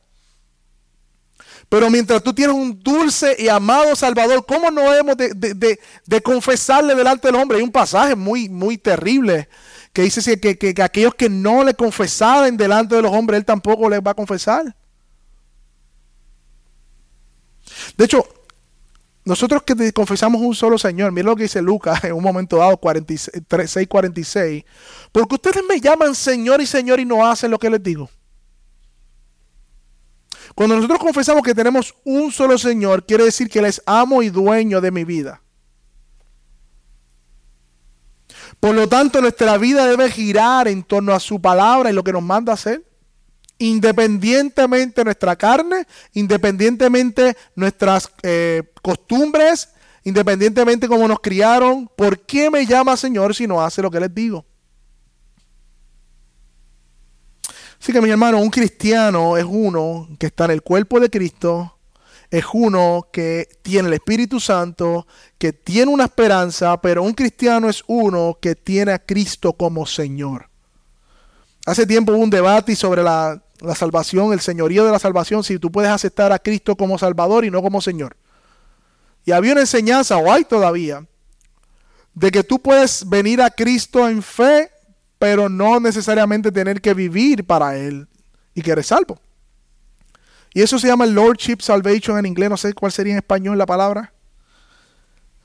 Pero mientras tú tienes un dulce y amado Salvador, ¿cómo no hemos de, confesarle delante del hombre? Hay un pasaje muy, muy terrible que dice que, que, que, aquellos que no le confesaren delante de los hombres, Él tampoco les va a confesar. De hecho, nosotros que confesamos un solo Señor, mira lo que dice Lucas en un momento dado, 46, 46, porque ustedes me llaman Señor y Señor y no hacen lo que les digo. Cuando nosotros confesamos que tenemos un solo Señor, quiere decir que Él es amo y dueño de mi vida. Por lo tanto, nuestra vida debe girar en torno a su palabra y lo que nos manda hacer independientemente nuestra carne, independientemente nuestras eh, costumbres, independientemente cómo nos criaron, ¿por qué me llama Señor si no hace lo que les digo? Así que mi hermano, un cristiano es uno que está en el cuerpo de Cristo, es uno que tiene el Espíritu Santo, que tiene una esperanza, pero un cristiano es uno que tiene a Cristo como Señor. Hace tiempo hubo un debate sobre la la salvación, el señorío de la salvación, si tú puedes aceptar a Cristo como Salvador y no como Señor. Y había una enseñanza, o hay todavía, de que tú puedes venir a Cristo en fe, pero no necesariamente tener que vivir para Él y que eres salvo. Y eso se llama Lordship Salvation en inglés, no sé cuál sería en español la palabra.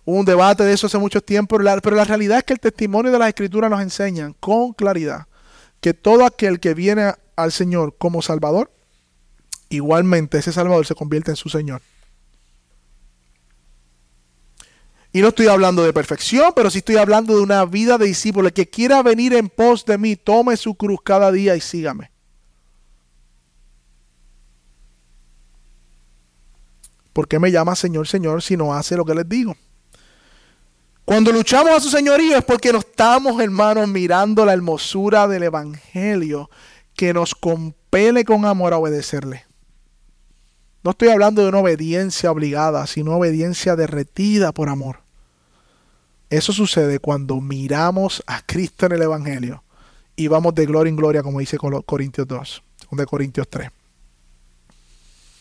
Hubo un debate de eso hace mucho tiempo, pero la realidad es que el testimonio de las escrituras nos enseña con claridad que todo aquel que viene al Señor como Salvador, igualmente ese Salvador se convierte en su Señor. Y no estoy hablando de perfección, pero sí estoy hablando de una vida de discípulo. El que quiera venir en pos de mí, tome su cruz cada día y sígame. ¿Por qué me llama Señor, Señor si no hace lo que les digo? Cuando luchamos a su señorío es porque nos estamos, hermanos, mirando la hermosura del Evangelio que nos compele con amor a obedecerle. No estoy hablando de una obediencia obligada, sino obediencia derretida por amor. Eso sucede cuando miramos a Cristo en el Evangelio y vamos de gloria en gloria, como dice Corintios 2, de Corintios 3.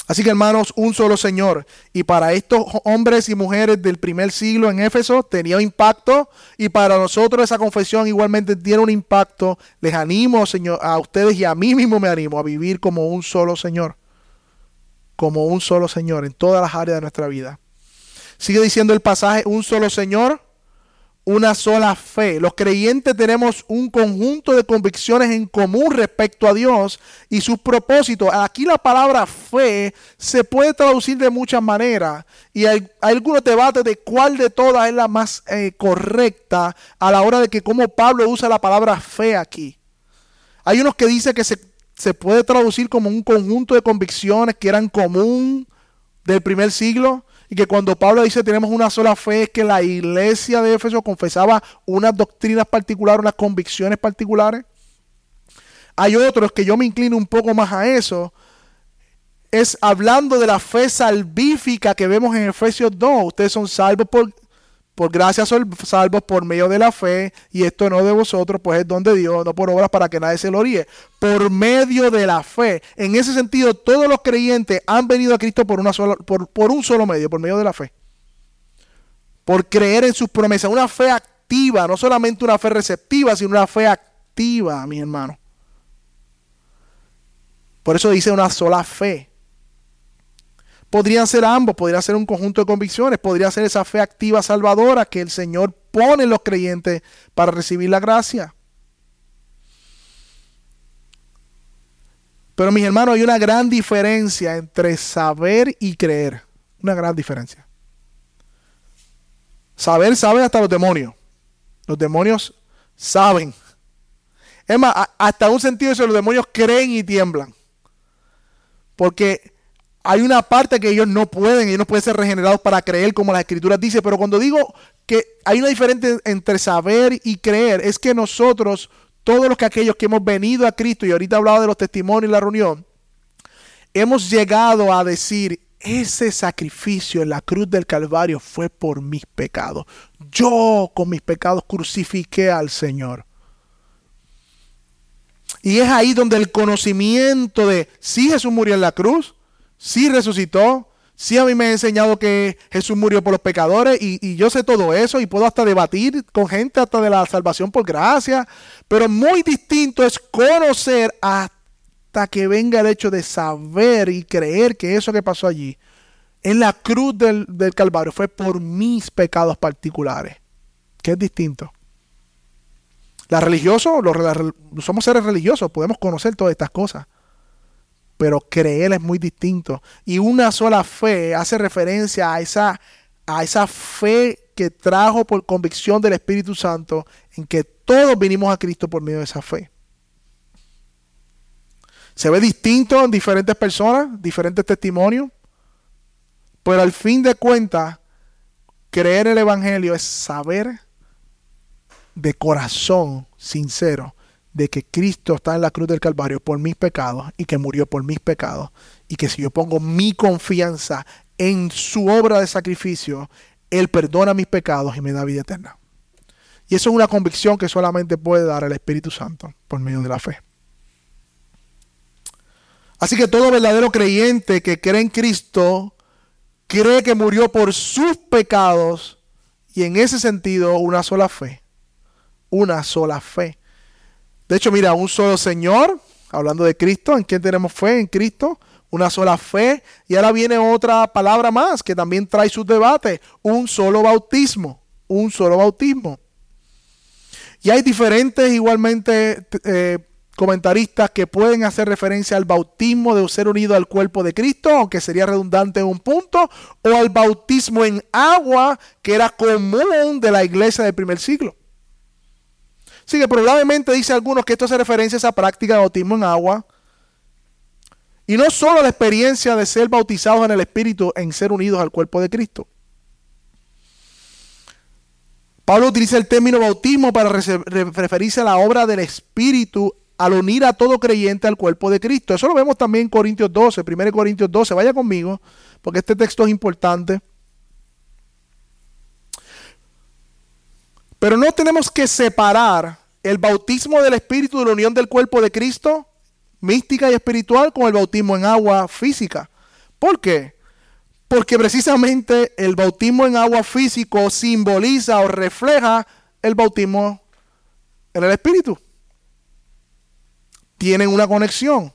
Así que hermanos, un solo Señor. Y para estos hombres y mujeres del primer siglo en Éfeso tenía un impacto. Y para nosotros esa confesión igualmente tiene un impacto. Les animo, Señor, a ustedes y a mí mismo me animo a vivir como un solo Señor. Como un solo Señor en todas las áreas de nuestra vida. Sigue diciendo el pasaje, un solo Señor, una sola fe. Los creyentes tenemos un conjunto de convicciones en común respecto a Dios y sus propósitos. Aquí la palabra fe se puede traducir de muchas maneras y hay, algunos debates de cuál de todas es la más eh, correcta a la hora de que cómo Pablo usa la palabra fe aquí. Hay unos que dicen que se, se puede traducir como un conjunto de convicciones que eran común del primer siglo y que cuando Pablo dice tenemos una sola fe es que la iglesia de Éfeso confesaba unas doctrinas particulares, unas convicciones particulares. Hay otros que yo me inclino un poco más a eso. Es hablando de la fe salvífica que vemos en Efesios 2. Ustedes son salvos por por gracia son salvos por medio de la fe, y esto no de vosotros, pues es don de Dios, no por obras para que nadie se lo ríe. Por medio de la fe. En ese sentido, todos los creyentes han venido a Cristo por, una sola, por, por un solo medio, por medio de la fe. Por creer en sus promesas. Una fe activa, no solamente una fe receptiva, sino una fe activa, mi hermano. Por eso dice una sola fe. Podrían ser ambos, podría ser un conjunto de convicciones, podría ser esa fe activa salvadora que el Señor pone en los creyentes para recibir la gracia. Pero mis hermanos, hay una gran diferencia entre saber y creer. Una gran diferencia. Saber sabe hasta los demonios. Los demonios saben. Es más, hasta un sentido de los demonios creen y tiemblan. Porque hay una parte que ellos no pueden, ellos no pueden ser regenerados para creer como las escrituras dicen, pero cuando digo que hay una diferencia entre saber y creer, es que nosotros, todos los que aquellos que hemos venido a Cristo, y ahorita he hablado de los testimonios y la reunión, hemos llegado a decir, ese sacrificio en la cruz del Calvario fue por mis pecados. Yo con mis pecados crucifiqué al Señor. Y es ahí donde el conocimiento de si Jesús murió en la cruz, sí resucitó, sí a mí me ha enseñado que Jesús murió por los pecadores y, yo sé todo eso y puedo hasta debatir con gente hasta de la salvación por gracia, pero muy distinto es conocer hasta que venga el hecho de saber y creer que eso que pasó allí en la cruz del, Calvario fue por mis pecados particulares, que es distinto. La religioso, los, somos seres religiosos, podemos conocer todas estas cosas pero creer es muy distinto. Y una sola fe hace referencia a esa, a esa fe que trajo por convicción del Espíritu Santo, en que todos vinimos a Cristo por medio de esa fe. Se ve distinto en diferentes personas, diferentes testimonios, pero al fin de cuentas, creer el Evangelio es saber de corazón sincero de que Cristo está en la cruz del Calvario por mis pecados y que murió por mis pecados y que si yo pongo mi confianza en su obra de sacrificio, Él perdona mis pecados y me da vida eterna. Y eso es una convicción que solamente puede dar el Espíritu Santo por medio de la fe. Así que todo verdadero creyente que cree en Cristo cree que murió por sus pecados y en ese sentido una sola fe. Una sola fe. De hecho, mira, un solo Señor, hablando de Cristo, ¿en quién tenemos fe? En Cristo, una sola fe. Y ahora viene otra palabra más que también trae sus debates, un solo bautismo, un solo bautismo. Y hay diferentes igualmente eh, comentaristas que pueden hacer referencia al bautismo de ser unido al cuerpo de Cristo, aunque sería redundante en un punto, o al bautismo en agua que era común de la iglesia del primer siglo. Sí, que probablemente dice algunos que esto hace referencia a esa práctica de bautismo en agua. Y no solo la experiencia de ser bautizados en el Espíritu en ser unidos al cuerpo de Cristo. Pablo utiliza el término bautismo para referirse a la obra del Espíritu al unir a todo creyente al cuerpo de Cristo. Eso lo vemos también en Corintios 12, 1 Corintios 12. Vaya conmigo, porque este texto es importante. Pero no tenemos que separar el bautismo del Espíritu de la unión del cuerpo de Cristo, mística y espiritual, con el bautismo en agua física. ¿Por qué? Porque precisamente el bautismo en agua físico simboliza o refleja el bautismo en el Espíritu. Tienen una conexión.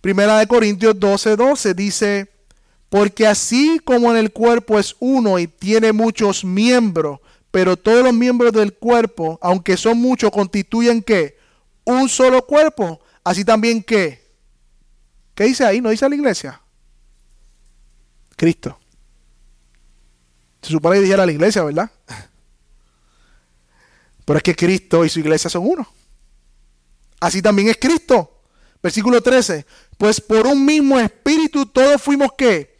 Primera de Corintios 12, 12 dice, porque así como en el cuerpo es uno y tiene muchos miembros, pero todos los miembros del cuerpo, aunque son muchos, constituyen qué? Un solo cuerpo. Así también qué? ¿Qué dice ahí? ¿No dice la iglesia? Cristo. Se supone que dijera la iglesia, ¿verdad? Pero es que Cristo y su iglesia son uno. Así también es Cristo. Versículo 13. Pues por un mismo espíritu todos fuimos qué?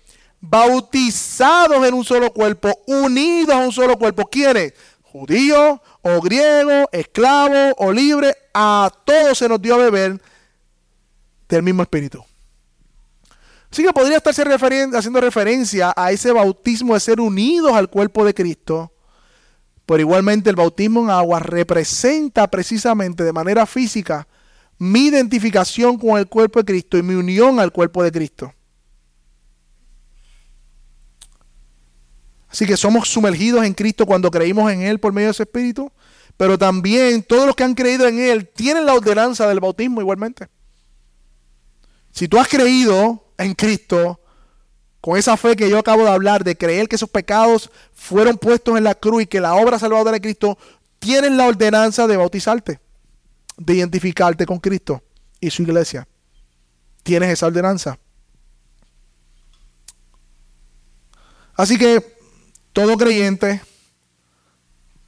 Bautizados en un solo cuerpo, unidos a un solo cuerpo. ¿Quiénes? Judío o griego, esclavo o libre, a todos se nos dio a beber del mismo espíritu. Así que podría estarse haciendo referencia a ese bautismo de ser unidos al cuerpo de Cristo. Pero igualmente el bautismo en agua representa precisamente de manera física mi identificación con el cuerpo de Cristo y mi unión al cuerpo de Cristo. Así que somos sumergidos en Cristo cuando creímos en Él por medio de ese Espíritu, pero también todos los que han creído en Él tienen la ordenanza del bautismo igualmente. Si tú has creído en Cristo, con esa fe que yo acabo de hablar, de creer que esos pecados fueron puestos en la cruz y que la obra salvadora de Cristo, tienes la ordenanza de bautizarte, de identificarte con Cristo y su iglesia. Tienes esa ordenanza. Así que todo creyente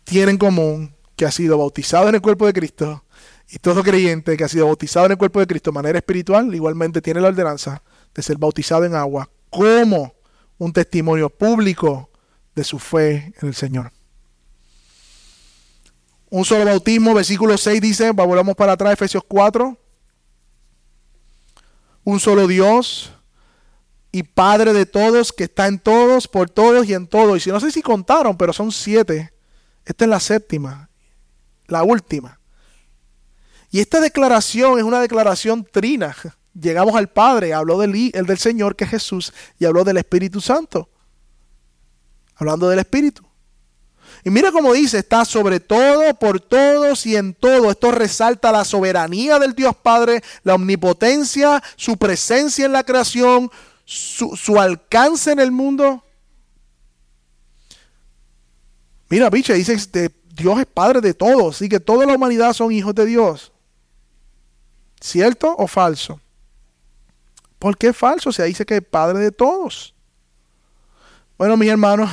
tiene en común que ha sido bautizado en el cuerpo de Cristo y todo creyente que ha sido bautizado en el cuerpo de Cristo de manera espiritual igualmente tiene la ordenanza de ser bautizado en agua como un testimonio público de su fe en el Señor. Un solo bautismo, versículo 6 dice, volvamos para atrás, Efesios 4. Un solo Dios y Padre de todos, que está en todos, por todos y en todos. Y si no sé si contaron, pero son siete. Esta es la séptima, la última. Y esta declaración es una declaración trina llegamos al Padre, habló del, el del Señor que es Jesús y habló del Espíritu Santo. Hablando del Espíritu. Y mira cómo dice, está sobre todo, por todos y en todo. Esto resalta la soberanía del Dios Padre, la omnipotencia, su presencia en la creación, su, su alcance en el mundo. Mira, biche, dice, Dios es Padre de todos, así que toda la humanidad son hijos de Dios. ¿Cierto o falso? ¿Por qué falso? Se dice que es Padre de todos. Bueno, mis hermanos,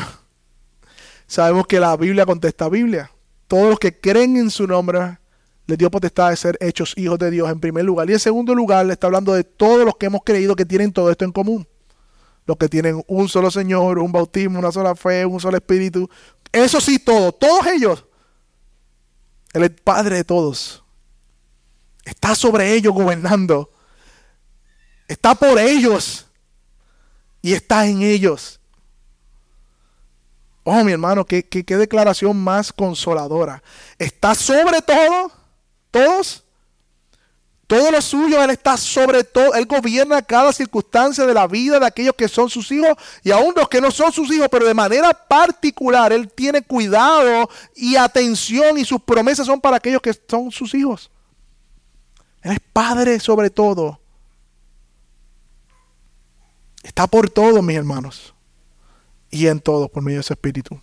sabemos que la Biblia contesta Biblia. Todos los que creen en su nombre les dio potestad de ser hechos hijos de Dios en primer lugar. Y en segundo lugar le está hablando de todos los que hemos creído que tienen todo esto en común. Los que tienen un solo Señor, un bautismo, una sola fe, un solo espíritu. Eso sí, todo, todos ellos. Él es Padre de todos. Está sobre ellos gobernando está por ellos y está en ellos. Oh, mi hermano, qué, qué, declaración más consoladora. Está sobre todo, todos, todo lo suyo, Él está sobre todo, Él gobierna cada circunstancia de la vida de aquellos que son sus hijos y aún los que no son sus hijos, pero de manera particular, Él tiene cuidado y atención y sus promesas son para aquellos que son sus hijos. Él es Padre sobre todo. Está por todo, mis hermanos. Y en todo, por medio de ese espíritu.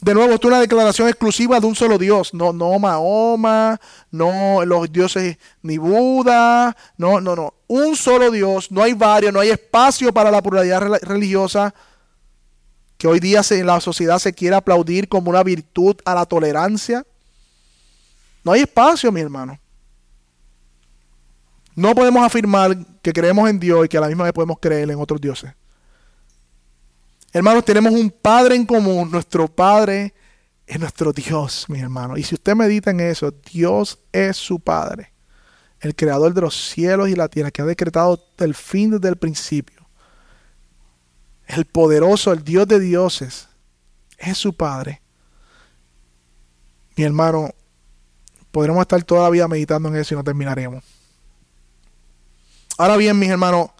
De nuevo, esto es una declaración exclusiva de un solo Dios. No, no Mahoma, no los dioses ni Buda. No, no, no. Un solo Dios. No hay varios, no hay espacio para la pluralidad religiosa que hoy día en la sociedad se quiere aplaudir como una virtud a la tolerancia. No hay espacio, mi hermano. No podemos afirmar que creemos en Dios y que a la misma vez podemos creer en otros dioses. Hermanos, tenemos un Padre en común. Nuestro Padre es nuestro Dios, mis hermanos. Y si usted medita en eso, Dios es su Padre. El creador de los cielos y la tierra, que ha decretado el fin desde el principio. El poderoso, el Dios de dioses, es su Padre. Mi hermano, podremos estar toda la vida meditando en eso y no terminaremos. Ahora bien, mis hermanos,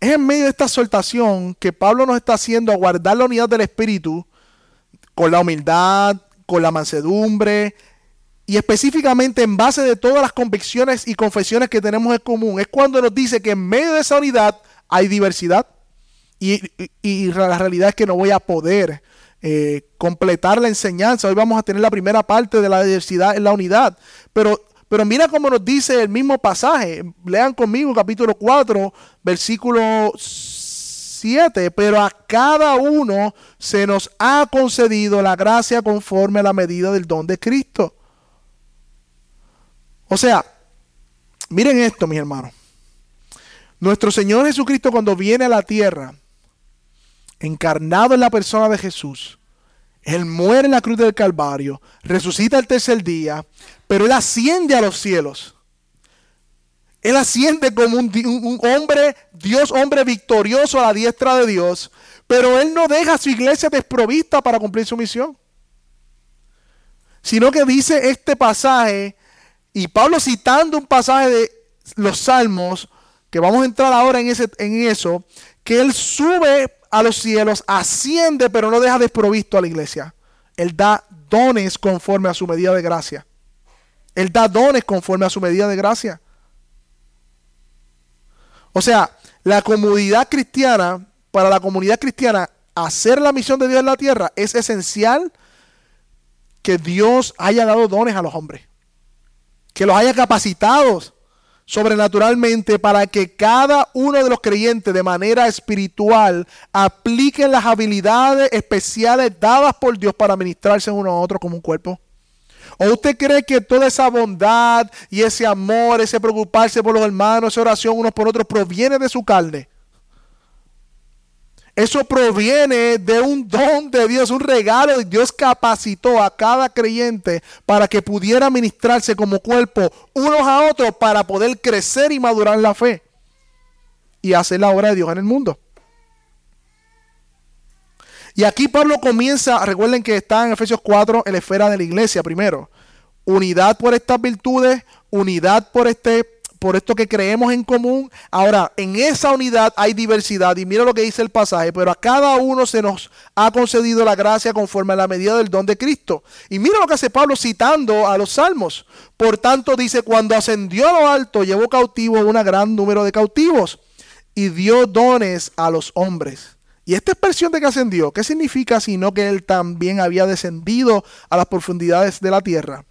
es en medio de esta exhortación que Pablo nos está haciendo a guardar la unidad del Espíritu con la humildad, con la mansedumbre y específicamente en base de todas las convicciones y confesiones que tenemos en común. Es cuando nos dice que en medio de esa unidad hay diversidad y, la realidad es que no voy a poder eh, completar la enseñanza. Hoy vamos a tener la primera parte de la diversidad en la unidad. Pero, pero mira cómo nos dice el mismo pasaje. Lean conmigo capítulo 4, versículo 7. Pero a cada uno se nos ha concedido la gracia conforme a la medida del don de Cristo. O sea, miren esto, mis hermanos. Nuestro Señor Jesucristo cuando viene a la tierra, encarnado en la persona de Jesús, Él muere en la cruz del Calvario, resucita el tercer día, pero Él asciende a los cielos. Él asciende como un, hombre, Dios hombre victorioso a la diestra de Dios, pero Él no deja a su iglesia desprovista para cumplir su misión. Sino que dice este pasaje, y Pablo citando un pasaje de los Salmos, que vamos a entrar ahora en, ese, en eso, que Él sube a los cielos, asciende, pero no deja desprovisto a la iglesia. Él da dones conforme a su medida de gracia. Él da dones conforme a su medida de gracia. O sea, la comunidad cristiana, para la comunidad cristiana, hacer la misión de Dios en la tierra es esencial que Dios haya dado dones a los hombres. Que los haya capacitado sobrenaturalmente para que cada uno de los creyentes de manera espiritual apliquen las habilidades especiales dadas por Dios para ministrarse uno a otro como un cuerpo? ¿O usted cree que toda esa bondad y ese amor, ese preocuparse por los hermanos, esa oración unos por otros proviene de su carne? Eso proviene de un don de Dios, un regalo. Dios capacitó a cada creyente para que pudiera ministrarse como cuerpo unos a otros para poder crecer y madurar la fe y hacer la obra de Dios en el mundo. Y aquí Pablo comienza, recuerden que está en Efesios 4 en la esfera de la iglesia primero. Unidad por estas virtudes, unidad por este por esto que creemos en común. Ahora, en esa unidad hay diversidad y mira lo que dice el pasaje, pero a cada uno se nos ha concedido la gracia conforme a la medida del don de Cristo. Y mira lo que hace Pablo citando a los salmos. Por tanto, dice, cuando ascendió a lo alto, llevó cautivo un gran número de cautivos y dio dones a los hombres. Y esta expresión de que ascendió, ¿qué significa sino que él también había descendido a las profundidades de la tierra?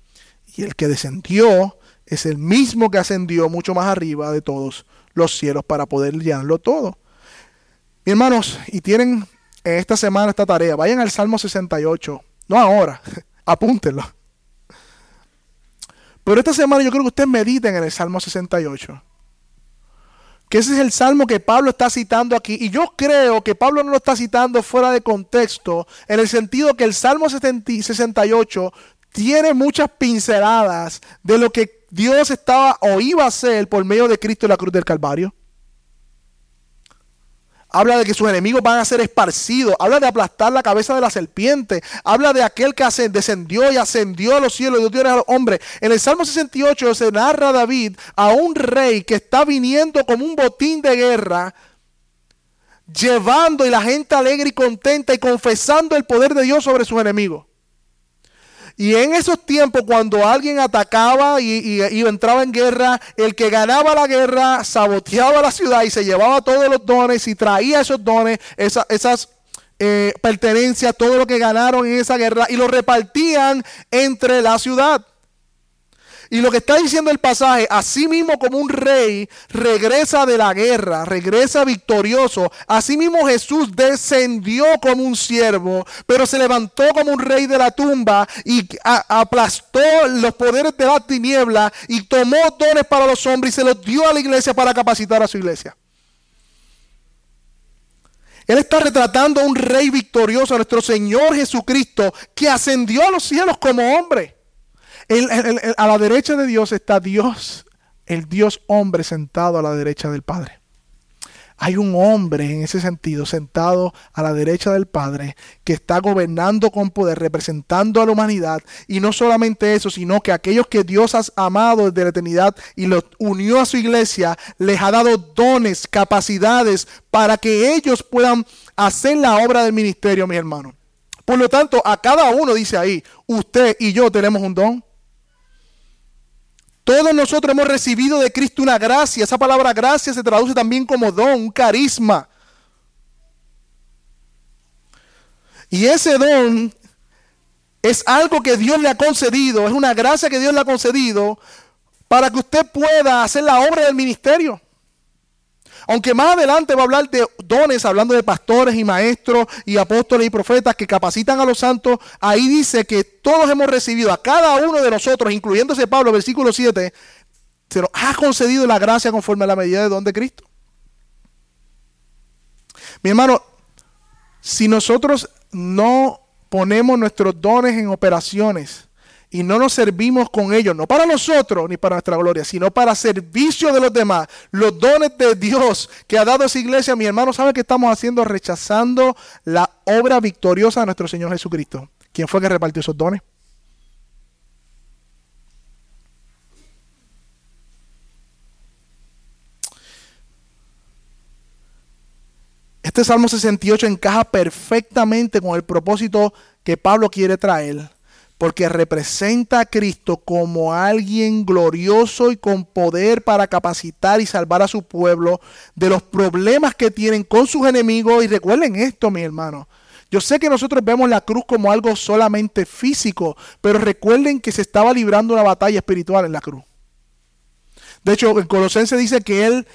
Y el que descendió es el mismo que ascendió mucho más arriba de todos los cielos para poder llenarlo todo. Mi hermanos, y tienen en esta semana esta tarea, vayan al Salmo 68, no ahora, apúntenlo. Pero esta semana yo creo que ustedes mediten en el Salmo 68. Que ese es el salmo que Pablo está citando aquí. Y yo creo que Pablo no lo está citando fuera de contexto, en el sentido que el Salmo 68 tiene muchas pinceladas de lo que Dios estaba o iba a ser por medio de Cristo en la cruz del Calvario. Habla de que sus enemigos van a ser esparcidos. Habla de aplastar la cabeza de la serpiente. Habla de aquel que descendió y ascendió a los cielos y dio a los hombres. En el Salmo 68 se narra a David a un rey que está viniendo como un botín de guerra, llevando y la gente alegre y contenta y confesando el poder de Dios sobre sus enemigos. Y en esos tiempos, cuando alguien atacaba y, entraba en guerra, el que ganaba la guerra saboteaba la ciudad y se llevaba todos los dones y traía esos dones, esas eh, pertenencias, todo lo que ganaron en esa guerra y lo repartían entre la ciudad. Y lo que está diciendo el pasaje, así mismo como un rey regresa de la guerra, regresa victorioso, así mismo Jesús descendió como un siervo, pero se levantó como un rey de la tumba y aplastó los poderes de la tiniebla y tomó dones para los hombres y se los dio a la iglesia para capacitar a su iglesia. Él está retratando a un rey victorioso, a nuestro Señor Jesucristo, que ascendió a los cielos como hombre a la derecha de Dios está Dios, el Dios hombre sentado a la derecha del Padre. Hay un hombre en ese sentido sentado a la derecha del Padre que está gobernando con poder, representando a la humanidad. Y no solamente eso, sino que aquellos que Dios ha amado desde la eternidad y los unió a su iglesia, les ha dado dones, capacidades para que ellos puedan hacer la obra del ministerio, mis hermanos. Por lo tanto, a cada uno dice ahí, usted y yo tenemos un don. Todos nosotros hemos recibido de Cristo una gracia. Esa palabra gracia se traduce también como don, un carisma. Y ese don es algo que Dios le ha concedido, es una gracia que Dios le ha concedido para que usted pueda hacer la obra del ministerio. Aunque más adelante va a hablar de dones, hablando de pastores y maestros y apóstoles y profetas que capacitan a los santos, ahí dice que todos hemos recibido, a cada uno de nosotros, incluyéndose Pablo, versículo 7, se nos ha concedido la gracia conforme a la medida de don de Cristo. Mi hermano, si nosotros no ponemos nuestros dones en operaciones y no nos servimos con ellos, no para nosotros ni para nuestra gloria, sino para servicio de los demás, los dones de Dios que ha dado esa iglesia, mi hermano, ¿sabe qué estamos haciendo? Rechazando la obra victoriosa de nuestro Señor Jesucristo. ¿Quién fue que repartió esos dones? Este Salmo 68 encaja perfectamente con el propósito que Pablo quiere traer, porque representa a Cristo como alguien glorioso y con poder para capacitar y salvar a su pueblo de los problemas que tienen con sus enemigos. Y recuerden esto, mi hermano. Yo sé que nosotros vemos la cruz como algo solamente físico, pero recuerden que se estaba librando una batalla espiritual en la cruz. De hecho, el Colosense dice que él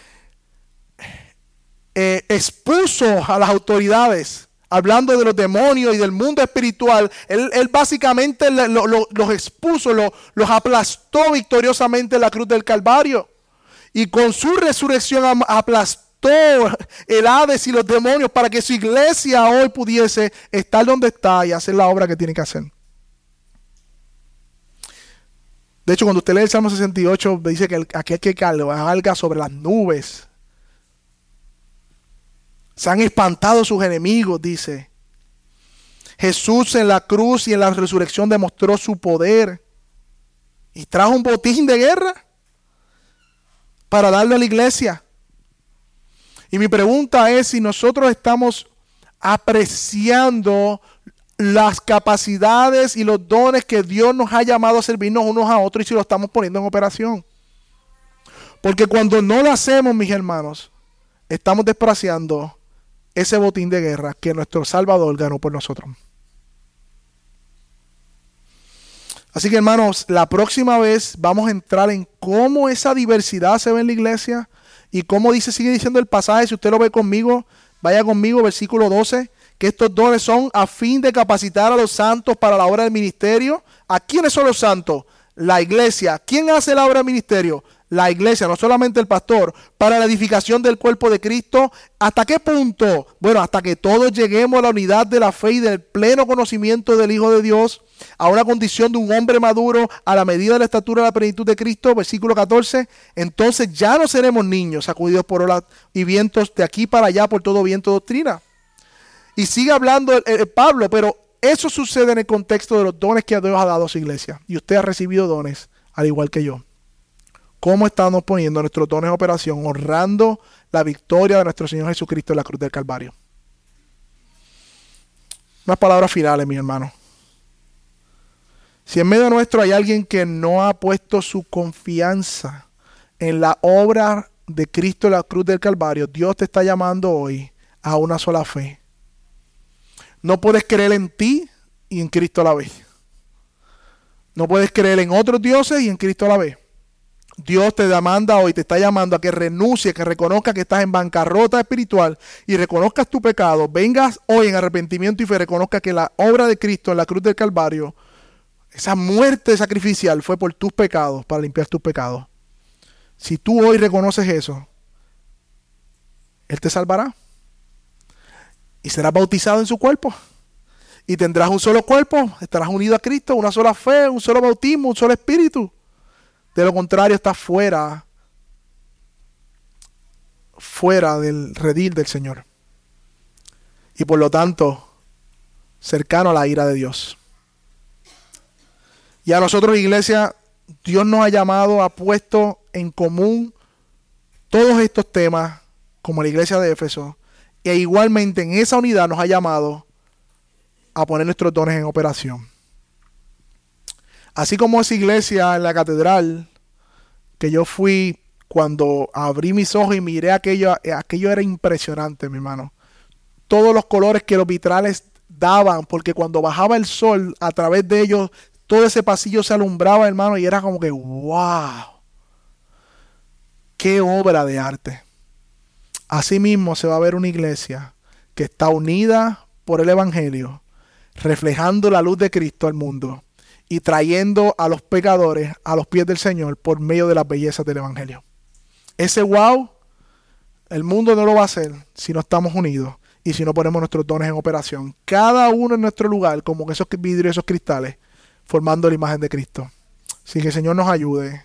eh, expuso a las autoridades, hablando de los demonios y del mundo espiritual, él, básicamente los expuso, los aplastó victoriosamente en la cruz del Calvario. Y con su resurrección aplastó el Hades y los demonios para que su iglesia hoy pudiese estar donde está y hacer la obra que tiene que hacer. De hecho, cuando usted lee el Salmo 68, dice que aquel que carga sobre las nubes se han espantado sus enemigos, dice. Jesús en la cruz y en la resurrección demostró su poder y trajo un botín de guerra para darle a la iglesia. Y mi pregunta es si nosotros estamos apreciando las capacidades y los dones que Dios nos ha llamado a servirnos unos a otros y si lo estamos poniendo en operación. Porque cuando no lo hacemos, mis hermanos, estamos despreciando ese botín de guerra que nuestro Salvador ganó por nosotros. Así que hermanos, la próxima vez vamos a entrar en cómo esa diversidad se ve en la iglesia y cómo dice, sigue diciendo el pasaje, si usted lo ve conmigo, vaya conmigo, versículo 12, que estos dones son a fin de capacitar a los santos para la obra del ministerio. ¿A quiénes son los santos? La iglesia. ¿Quién hace la obra del ministerio? La iglesia, no solamente el pastor, para la edificación del cuerpo de Cristo. ¿Hasta qué punto? Bueno, hasta que todos lleguemos a la unidad de la fe y del pleno conocimiento del Hijo de Dios, a una condición de un hombre maduro a la medida de la estatura de la plenitud de Cristo, versículo 14, entonces ya no seremos niños sacudidos por olas y vientos de aquí para allá por todo viento doctrina. Y sigue hablando Pablo, pero eso sucede en el contexto de los dones que Dios ha dado a su iglesia. Y usted ha recibido dones, al igual que yo cómo estamos poniendo nuestros dones en operación, honrando la victoria de nuestro Señor Jesucristo en la cruz del Calvario. Unas palabras finales, mi hermano. Si en medio nuestro hay alguien que no ha puesto su confianza en la obra de Cristo en la cruz del Calvario, Dios te está llamando hoy a una sola fe. No puedes creer en ti y en Cristo a la vez. No puedes creer en otros dioses y en Cristo a la vez. Dios te demanda hoy, te está llamando a que renuncie, que reconozca que estás en bancarrota espiritual y reconozcas tu pecado. Vengas hoy en arrepentimiento y fe, reconozca que la obra de Cristo en la cruz del Calvario, esa muerte sacrificial fue por tus pecados, para limpiar tus pecados. Si tú hoy reconoces eso, Él te salvará y serás bautizado en su cuerpo. Y tendrás un solo cuerpo, estarás unido a Cristo, una sola fe, un solo bautismo, un solo espíritu. De lo contrario, está fuera, fuera del redil del Señor. Y por lo tanto, cercano a la ira de Dios. Y a nosotros, iglesia, Dios nos ha llamado, ha puesto en común todos estos temas, como la iglesia de Éfeso, e igualmente en esa unidad nos ha llamado a poner nuestros dones en operación. Así como esa iglesia en la catedral, que yo fui cuando abrí mis ojos y miré aquello, aquello era impresionante, mi hermano. Todos los colores que los vitrales daban, porque cuando bajaba el sol, a través de ellos, todo ese pasillo se alumbraba, hermano, y era como que, wow, qué obra de arte. Asimismo se va a ver una iglesia que está unida por el Evangelio, reflejando la luz de Cristo al mundo y trayendo a los pecadores a los pies del Señor por medio de las bellezas del Evangelio. Ese wow, el mundo no lo va a hacer si no estamos unidos y si no ponemos nuestros dones en operación. Cada uno en nuestro lugar, como esos vidrios, esos cristales, formando la imagen de Cristo. Así que el Señor nos ayude